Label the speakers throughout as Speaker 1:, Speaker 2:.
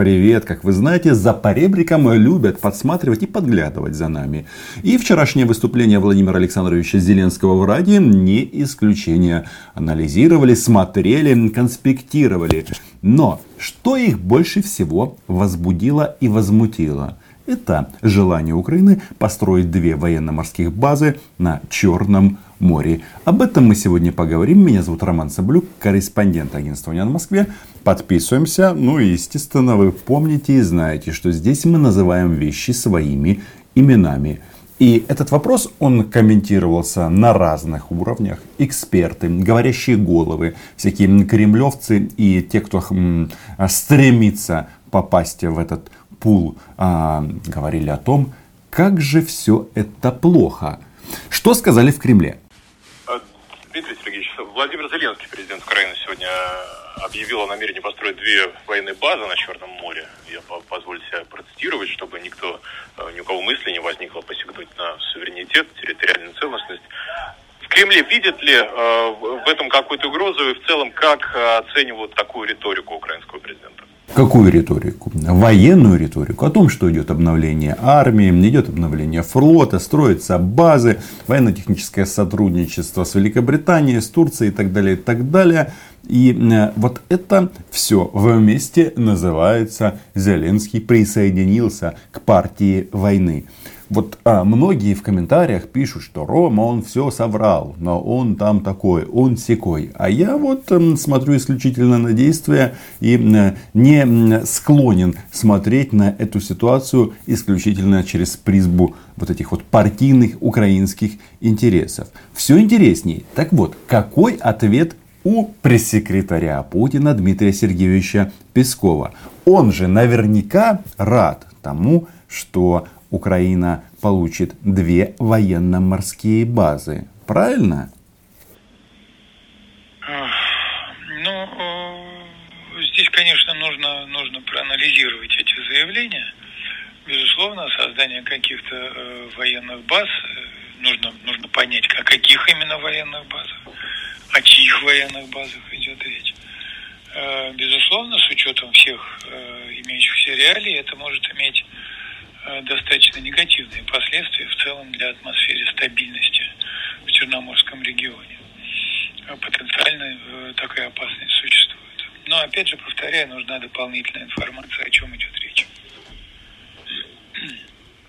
Speaker 1: Привет, как вы знаете, за поребриком любят подсматривать и подглядывать за нами. И вчерашнее выступление Владимира Александровича Зеленского в Раде не исключение. Анализировали, смотрели, конспектировали. Но что их больше всего возбудило и возмутило? Это желание Украины построить две военно-морских базы на Черном море. Об этом мы сегодня поговорим. Меня зовут Роман Саблюк, корреспондент агентства «Униан» в Москве. Подписываемся. Ну и, естественно, вы помните и знаете, что здесь мы называем вещи своими именами. И этот вопрос, он комментировался на разных уровнях. Эксперты, говорящие головы, всякие кремлевцы и те, кто стремится попасть в этот пул а, говорили о том, как же все это плохо. Что сказали в Кремле?
Speaker 2: Владимир Зеленский, президент Украины, сегодня объявил о намерении построить две военные базы на Черном море. Я позволю себе процитировать, чтобы никто, э, ни у кого мысли не возникло посягнуть на суверенитет, территориальную целостность. В Кремле видят ли э, в этом какую-то угрозу и в целом как оценивают такую риторику украинского президента?
Speaker 1: Какую риторику? Военную риторику. О том, что идет обновление армии, идет обновление флота, строятся базы, военно-техническое сотрудничество с Великобританией, с Турцией и так далее, и так далее. И э, вот это все вместе называется Зеленский присоединился к партии войны. Вот а, многие в комментариях пишут, что Рома, он все соврал, но он там такой, он секой. А я вот э, смотрю исключительно на действия и э, не склонен смотреть на эту ситуацию исключительно через призбу вот этих вот партийных украинских интересов. Все интереснее. Так вот, какой ответ у пресс-секретаря Путина Дмитрия Сергеевича Пескова? Он же наверняка рад тому, что Украина получит две военно-морские базы. Правильно?
Speaker 3: Ну, э, здесь, конечно, нужно, нужно проанализировать эти заявления. Безусловно, создание каких-то э, военных баз, э, нужно, нужно понять, о каких именно военных базах, о чьих военных базах идет речь. Э, безусловно, с учетом всех имеющихся реалий, это может иметь достаточно негативные последствия в целом для атмосферы стабильности в Черноморском регионе. Э, потенциально э, такая опасность существует. Но опять же, повторяю, нужна дополнительная информация, о чем идет речь.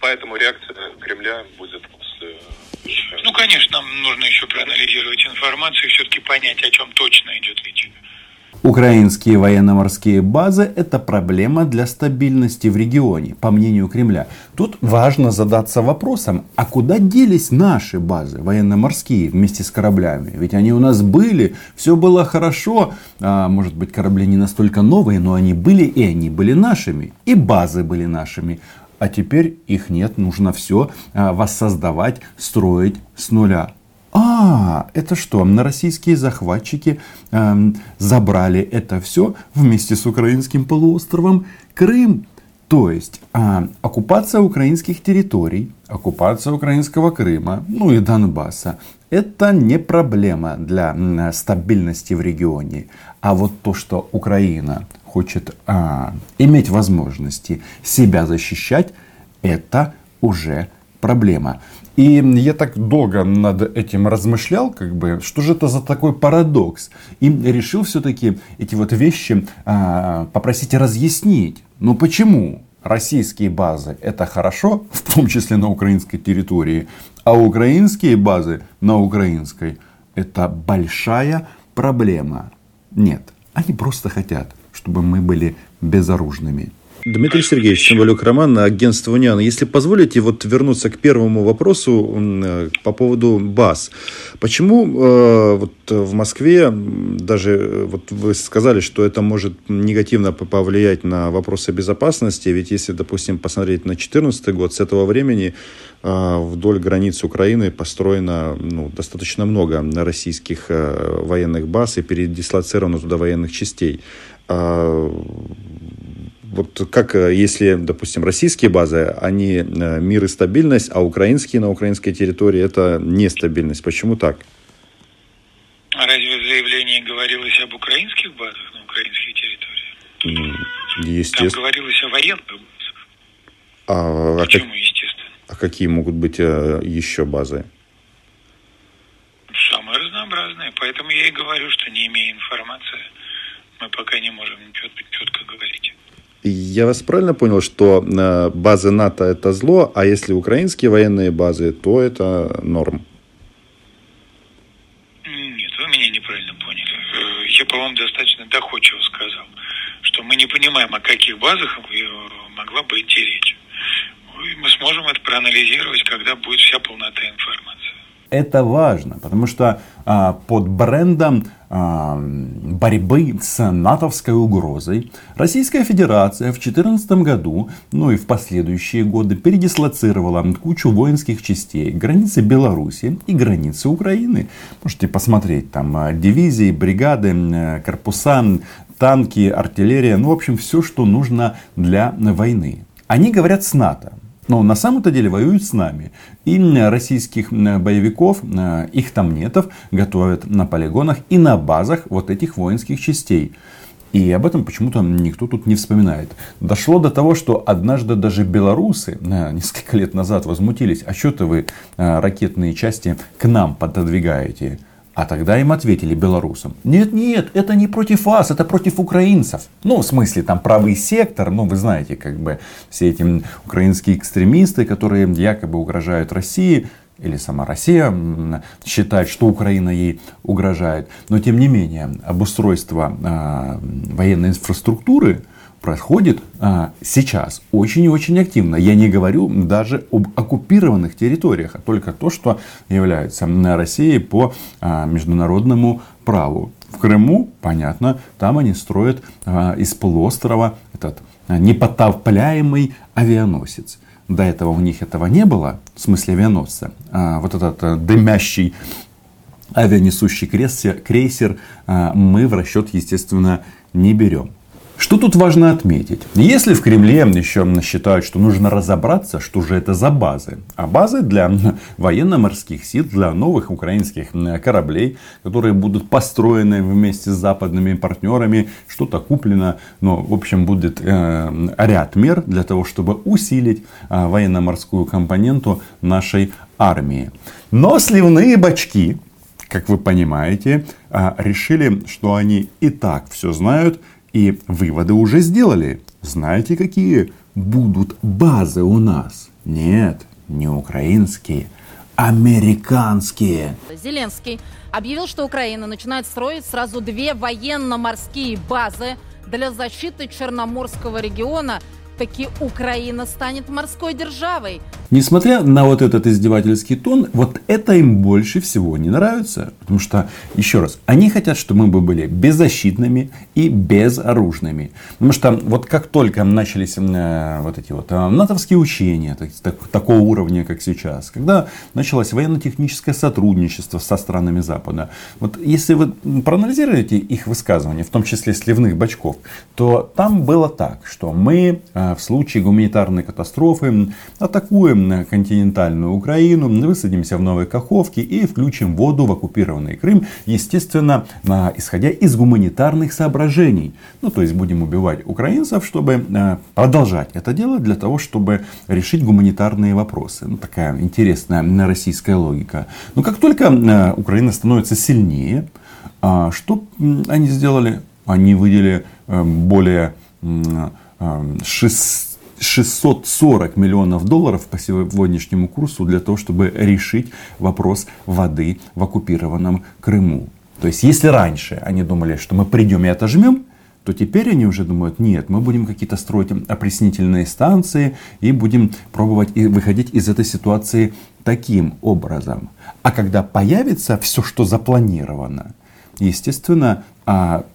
Speaker 2: Поэтому реакция Кремля будет после...
Speaker 3: Ну, конечно, нам нужно еще проанализировать информацию и все-таки понять, о чем точно идет речь.
Speaker 1: Украинские военно-морские базы – это проблема для стабильности в регионе, по мнению Кремля. Тут важно задаться вопросом, а куда делись наши базы военно-морские вместе с кораблями? Ведь они у нас были, все было хорошо. А, может быть, корабли не настолько новые, но они были и они были нашими. И базы были нашими. А теперь их нет, нужно все а, воссоздавать, строить с нуля. А, это что, на российские захватчики э, забрали это все вместе с украинским полуостровом Крым. То есть э, оккупация украинских территорий, оккупация украинского Крыма, ну и Донбасса, это не проблема для э, стабильности в регионе. А вот то, что Украина хочет э, иметь возможности себя защищать, это уже проблема. И я так долго над этим размышлял, как бы, что же это за такой парадокс. И решил все-таки эти вот вещи а, попросить разъяснить. Ну почему российские базы это хорошо, в том числе на украинской территории, а украинские базы на украинской это большая проблема. Нет, они просто хотят, чтобы мы были безоружными.
Speaker 4: Дмитрий Сергеевич Цымбалюк Роман, агентство Униан. Если позволите вот вернуться к первому вопросу э, по поводу баз. Почему э, вот в Москве, даже э, вот вы сказали, что это может негативно повлиять на вопросы безопасности, ведь если, допустим, посмотреть на 2014 год, с этого времени э, вдоль границ Украины построено ну, достаточно много российских э, военных баз и передислоцировано туда военных частей. А вот как э, если, допустим, российские базы, они э, мир и стабильность, а украинские на украинской территории это нестабильность. Почему так?
Speaker 3: А разве в заявлении говорилось об украинских базах на украинских территориях?
Speaker 4: Естественно.
Speaker 3: Там говорилось о военных базах.
Speaker 4: А, а,
Speaker 3: Почему,
Speaker 4: как-
Speaker 3: естественно?
Speaker 4: а какие могут быть э, еще базы?
Speaker 3: Самые разнообразные. Поэтому я и говорю, что не имея информации, мы пока не можем ничего четко говорить.
Speaker 4: Я вас правильно понял, что э, базы НАТО это зло, а если украинские военные базы, то это норм?
Speaker 3: Нет, вы меня неправильно поняли. Э, Я, по-моему, достаточно доходчиво сказал, что мы не понимаем, о каких базах могла бы идти речь. И мы сможем это проанализировать, когда будет вся полнота информации.
Speaker 1: Это важно, потому что а, под брендом а, борьбы с натовской угрозой Российская Федерация в 2014 году, ну и в последующие годы передислоцировала кучу воинских частей к границе Беларуси и границе Украины. Можете посмотреть там а, дивизии, бригады, м, корпуса, танки, артиллерия, ну в общем все, что нужно для войны. Они говорят с НАТО. Но на самом-то деле воюют с нами. И российских боевиков, э, их там нетов, готовят на полигонах и на базах вот этих воинских частей. И об этом почему-то никто тут не вспоминает. Дошло до того, что однажды даже белорусы э, несколько лет назад возмутились. А что-то вы э, ракетные части к нам пододвигаете? А тогда им ответили белорусам. Нет, нет, это не против вас, это против украинцев. Ну, в смысле, там правый сектор, ну, вы знаете, как бы все эти украинские экстремисты, которые якобы угрожают России, или сама Россия считает, что Украина ей угрожает. Но тем не менее, обустройство а, военной инфраструктуры происходит а, сейчас очень и очень активно. Я не говорю даже об оккупированных территориях, а только то, что является м, Россией по а, международному праву. В Крыму, понятно, там они строят а, из полуострова этот а, непотопляемый авианосец. До этого у них этого не было, в смысле авианосца. А, вот этот а, дымящий авианесущий крейсер, крейсер а, мы в расчет, естественно, не берем. Что тут важно отметить? Если в Кремле еще считают, что нужно разобраться, что же это за базы. А базы для военно-морских сил, для новых украинских кораблей, которые будут построены вместе с западными партнерами, что-то куплено. Но, в общем, будет э, ряд мер для того, чтобы усилить э, военно-морскую компоненту нашей армии. Но сливные бачки, как вы понимаете, а, решили, что они и так все знают, и выводы уже сделали. Знаете, какие будут базы у нас? Нет, не украинские, американские.
Speaker 5: Зеленский объявил, что Украина начинает строить сразу две военно-морские базы для защиты Черноморского региона. Таки Украина станет морской державой.
Speaker 1: Несмотря на вот этот издевательский тон, вот это им больше всего не нравится. Потому что, еще раз, они хотят, чтобы мы бы были беззащитными и безоружными. Потому что вот как только начались э, вот эти вот э, натовские учения так- так- такого уровня, как сейчас, когда началось военно-техническое сотрудничество со странами Запада, вот если вы проанализируете их высказывания, в том числе сливных бачков, то там было так, что мы э, в случае гуманитарной катастрофы атакуем континентальную Украину, высадимся в Новой Каховке и включим воду в оккупированный Крым, естественно, исходя из гуманитарных соображений. Ну, то есть будем убивать украинцев, чтобы э, продолжать это делать для того, чтобы решить гуманитарные вопросы. Ну, такая интересная российская логика. Но как только э, Украина становится сильнее, а, что они сделали? Они выделили э, более 640 миллионов долларов по сегодняшнему курсу для того, чтобы решить вопрос воды в оккупированном Крыму. То есть, если раньше они думали, что мы придем и отожмем, то теперь они уже думают, нет, мы будем какие-то строить опреснительные станции и будем пробовать и выходить из этой ситуации таким образом. А когда появится все, что запланировано, естественно, а,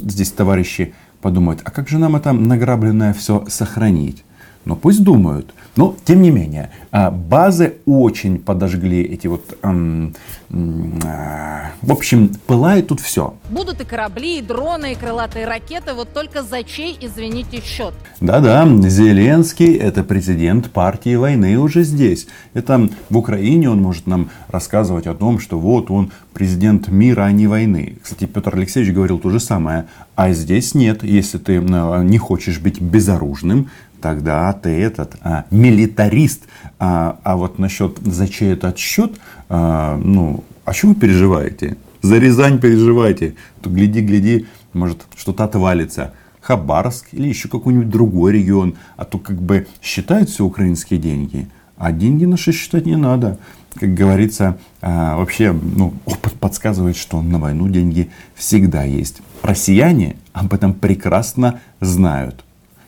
Speaker 1: здесь товарищи подумают, а как же нам это награбленное все сохранить? Ну пусть думают. Но тем не менее, а, базы очень подожгли эти вот... м, м, а, В общем, пылает тут все.
Speaker 5: Будут и корабли, и дроны, и крылатые ракеты. Вот только за чей, извините, счет?
Speaker 1: Да-да, Зеленский это президент партии войны уже здесь. Это в Украине он может нам рассказывать о том, что вот он президент мира, а не войны. Кстати, Петр Алексеевич говорил то же самое А здесь нет. Если ты э, не хочешь быть безоружным, тогда ты этот а, милитарист. А, а вот насчет за чей этот счет, а, ну, а что вы переживаете? За Рязань переживайте. То гляди, гляди, может что-то отвалится. Хабаровск или еще какой-нибудь другой регион. А то как бы считают все украинские деньги. А деньги наши считать не надо. Как говорится, а, вообще ну, опыт подсказывает, что на войну деньги всегда есть. Россияне об этом прекрасно знают.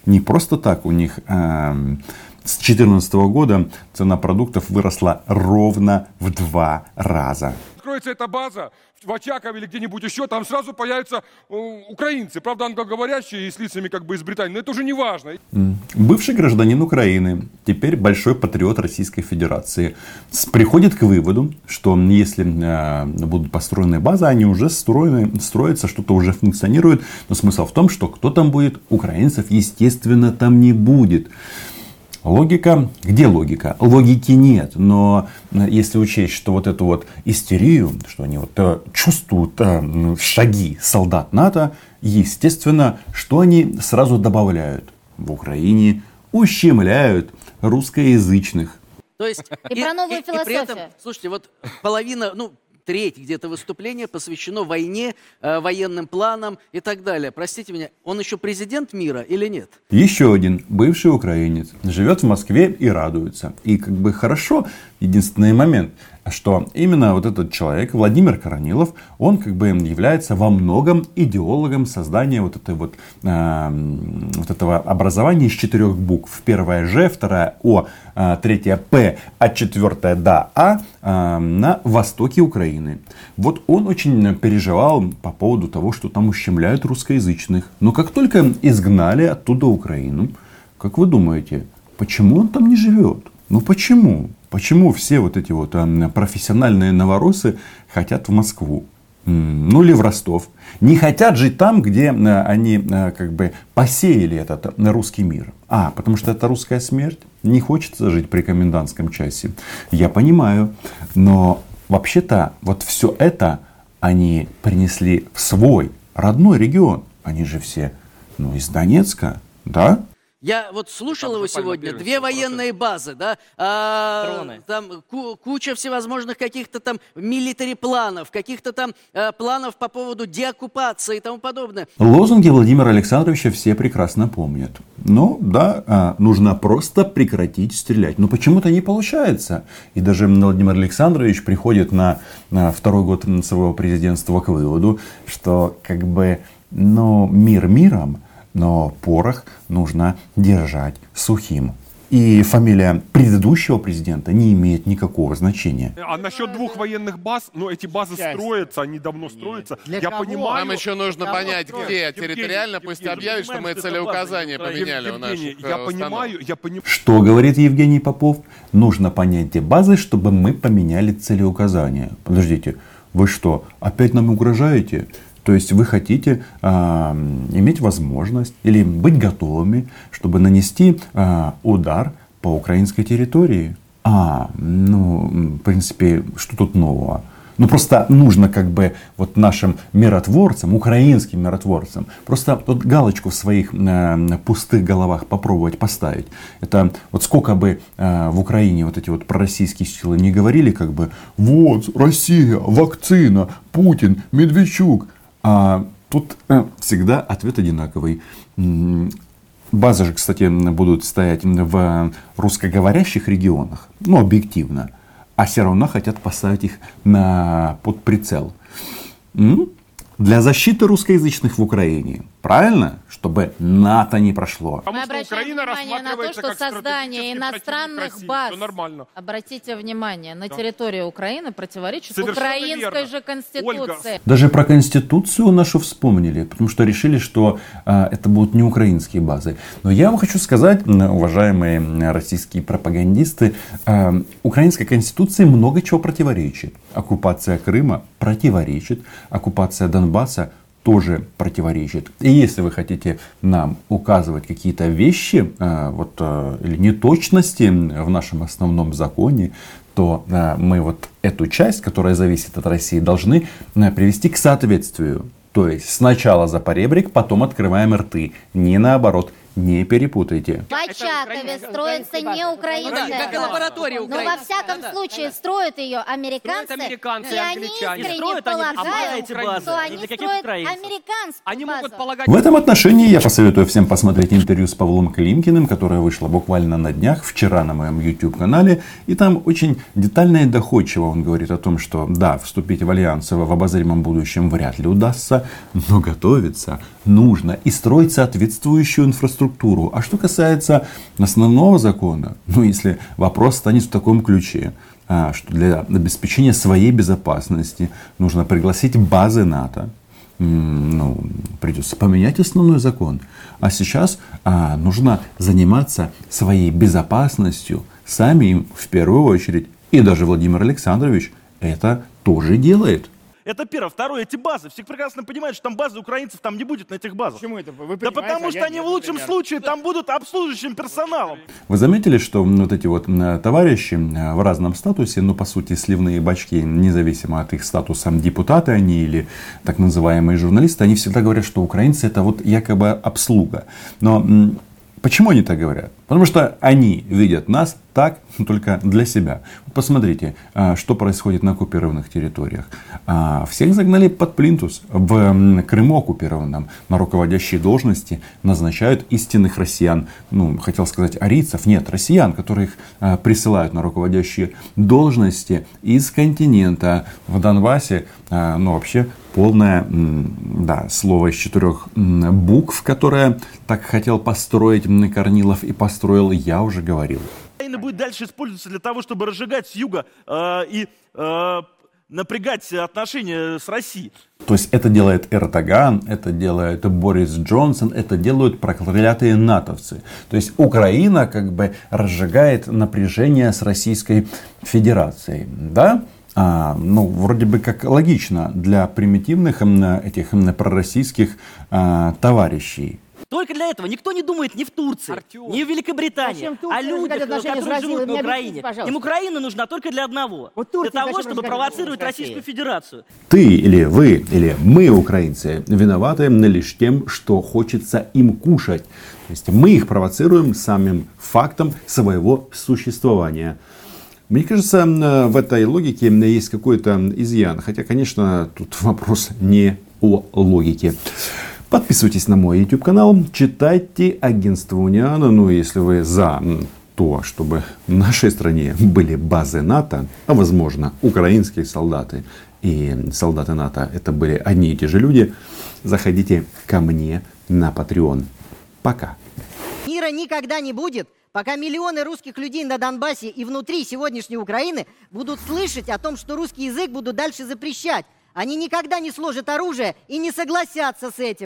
Speaker 1: Не просто так у них э, с 2014 года цена продуктов выросла ровно в два раза.
Speaker 6: Откроется эта база в Очакове или где-нибудь еще, там сразу появятся э, украинцы, правда англоговорящие и с лицами как бы из Британии, но это уже не важно.
Speaker 1: Бывший гражданин Украины, теперь большой патриот Российской Федерации, приходит к выводу, что если э, будут построены базы, они уже строены, строятся, что-то уже функционирует, но смысл в том, что кто там будет, украинцев, естественно, там не будет. Логика? Где логика? Логики нет. Но э, если учесть, что вот эту вот истерию, что они вот э, чувствуют э, шаги солдат НАТО, естественно, что они сразу добавляют? В Украине ущемляют русскоязычных.
Speaker 7: То есть,
Speaker 5: и, и про новую и, философию. И при этом,
Speaker 7: слушайте, вот половина, ну, треть где-то выступление посвящено войне, э, военным планам и так далее. Простите меня, он еще президент мира или нет?
Speaker 1: Еще один бывший украинец живет в Москве и радуется. И как бы хорошо, единственный момент – что именно вот этот человек, Владимир Коронилов, он как бы является во многом идеологом создания вот, этой вот, э, вот этого образования из четырех букв. Первая Ж, вторая О, э, третья П, а четвертая Да, А э, на востоке Украины. Вот он очень переживал по поводу того, что там ущемляют русскоязычных. Но как только изгнали оттуда Украину, как вы думаете, почему он там не живет? Ну почему? Почему все вот эти вот э, профессиональные новоросы хотят в Москву? Ну или в Ростов. Не хотят жить там, где э, они э, как бы посеяли этот русский мир. А, потому что это русская смерть. Не хочется жить при комендантском часе. Я понимаю. Но вообще-то вот все это они принесли в свой родной регион. Они же все ну, из Донецка, да?
Speaker 7: Я вот слушал его сегодня, две военные базы, да, а, там ку- куча всевозможных каких-то там милитари планов, каких-то там а, планов по поводу деоккупации и тому подобное.
Speaker 1: Лозунги Владимира Александровича все прекрасно помнят. Ну, да, а, нужно просто прекратить стрелять. Но почему-то не получается. И даже Владимир Александрович приходит на, на второй год своего президентства к выводу, что как бы, ну, мир миром, но порох нужно держать сухим. И фамилия предыдущего президента не имеет никакого значения.
Speaker 6: А насчет двух военных баз, ну эти базы Часть. строятся, они давно строятся. Для Я кого? понимаю.
Speaker 8: Нам еще нужно понять, строят? где Евгений, территориально, Евгений, пусть объявят, что мы целеуказания поменяли Евгений, у наших
Speaker 6: я э, понимаю, я понимаю.
Speaker 1: Что говорит Евгений Попов? Нужно понять те базы, чтобы мы поменяли целеуказания. Подождите, вы что, опять нам угрожаете? То есть вы хотите э, иметь возможность или быть готовыми, чтобы нанести э, удар по украинской территории. А, ну, в принципе, что тут нового? Ну, просто нужно как бы вот нашим миротворцам, украинским миротворцам, просто вот галочку в своих э, пустых головах попробовать поставить. Это вот сколько бы э, в Украине вот эти вот пророссийские силы не говорили, как бы, вот, Россия, вакцина, Путин, Медведчук. А тут э, всегда ответ одинаковый. Базы же, кстати, будут стоять в русскоговорящих регионах, ну, объективно, а все равно хотят поставить их на, под прицел для защиты русскоязычных в Украине. Правильно? Чтобы НАТО не прошло.
Speaker 5: Мы обращаем внимание на то, что создание иностранных баз, нормально. обратите внимание, на да. территории Украины противоречит Совершенно украинской верно. же конституции. Ольга.
Speaker 1: Даже про конституцию нашу вспомнили, потому что решили, что э, это будут не украинские базы. Но я вам хочу сказать, уважаемые российские пропагандисты, э, украинской конституции много чего противоречит. Оккупация Крыма противоречит, оккупация Донбасса тоже противоречит. И если вы хотите нам указывать какие-то вещи э, вот, э, или неточности в нашем основном законе, то э, мы вот эту часть, которая зависит от России, должны привести к соответствию. То есть сначала за поребрик, потом открываем рты. Не наоборот. Не перепутайте.
Speaker 9: В Очакове строится не украинская.
Speaker 7: Ну да, как и лаборатория
Speaker 9: Но
Speaker 7: украинская.
Speaker 9: во всяком
Speaker 7: Да, да.
Speaker 9: случае строят ее американцы,
Speaker 10: американцы,
Speaker 9: и они искренне
Speaker 10: Строят они
Speaker 9: полагают,
Speaker 10: эти базы,
Speaker 9: что они строят
Speaker 10: украинцев.
Speaker 9: американскую
Speaker 10: Они могут
Speaker 9: базу.
Speaker 10: полагать...
Speaker 1: В этом отношении я посоветую всем посмотреть интервью с Павлом Климкиным, которое вышло буквально на днях, вчера на моем YouTube-канале. И там очень детально и доходчиво он говорит о том, что да, вступить в альянс в обозримом будущем вряд ли удастся, но готовиться нужно и строить соответствующую инфраструктуру. А что касается основного закона, ну если вопрос станет в таком ключе, а, что для обеспечения своей безопасности нужно пригласить базы НАТО, ну, придется поменять основной закон. А сейчас а, нужно заниматься своей безопасностью самим в первую очередь. И даже Владимир Александрович это тоже делает.
Speaker 11: Это первое. Второе, эти базы. Все прекрасно понимают, что там базы украинцев там не будет на этих базах.
Speaker 10: Почему это? Вы
Speaker 11: Да потому
Speaker 10: а
Speaker 11: что они
Speaker 10: нет,
Speaker 11: в лучшем
Speaker 10: например.
Speaker 11: случае там будут обслуживающим персоналом.
Speaker 1: Вы заметили, что вот эти вот товарищи в разном статусе, ну по сути сливные бачки, независимо от их статуса депутаты они или так называемые журналисты, они всегда говорят, что украинцы это вот якобы обслуга. Но почему они так говорят? Потому что они видят нас так только для себя. Посмотрите, а, что происходит на оккупированных территориях. А, Всех загнали под плинтус. В Крыму оккупированном на руководящие должности назначают истинных россиян. Ну, хотел сказать арийцев. Нет, россиян, которых а, присылают на руководящие должности из континента. В Донбассе, ну, вообще полное, да, слово из четырех букв, которое так хотел построить Корнилов и построил, я уже говорил.
Speaker 11: Украина будет дальше использоваться для того, чтобы разжигать с юга э, и э, напрягать отношения с Россией.
Speaker 1: То есть это делает Эрдоган, это делает Борис Джонсон, это делают проклятые натовцы. То есть Украина как бы разжигает напряжение с Российской Федерацией. Да? А, ну, вроде бы как логично для примитивных м, этих м, пророссийских а, товарищей.
Speaker 10: Только для этого никто не думает ни в Турции, ни в Великобритании,
Speaker 12: Турция
Speaker 10: о людях, которые
Speaker 12: Россией?
Speaker 10: живут на Украине.
Speaker 12: объясните.
Speaker 10: Им Украина нужна только для одного.
Speaker 12: Вот
Speaker 10: для
Speaker 12: Турция
Speaker 10: того,
Speaker 12: зачем
Speaker 10: чтобы провоцировать? Российскую Федерацию.
Speaker 1: Ты или вы, или мы, украинцы, виноваты лишь тем, что хочется им кушать. То есть мы их провоцируем самим фактом своего существования. Мне кажется, м, в этой логике есть какой-то изъян. Хотя, конечно, тут вопрос не о логике. Подписывайтесь на мой YouTube канал, читайте агентство Униана. Ну, если вы за то, чтобы в нашей стране были базы НАТО, а возможно украинские солдаты и солдаты НАТО это были одни и те же люди, заходите ко мне на Patreon. Пока.
Speaker 12: Мира никогда не будет, пока миллионы русских людей на Донбассе и внутри сегодняшней Украины будут слышать о том, что русский язык будут дальше запрещать. Они никогда не сложат оружие и не согласятся с этим.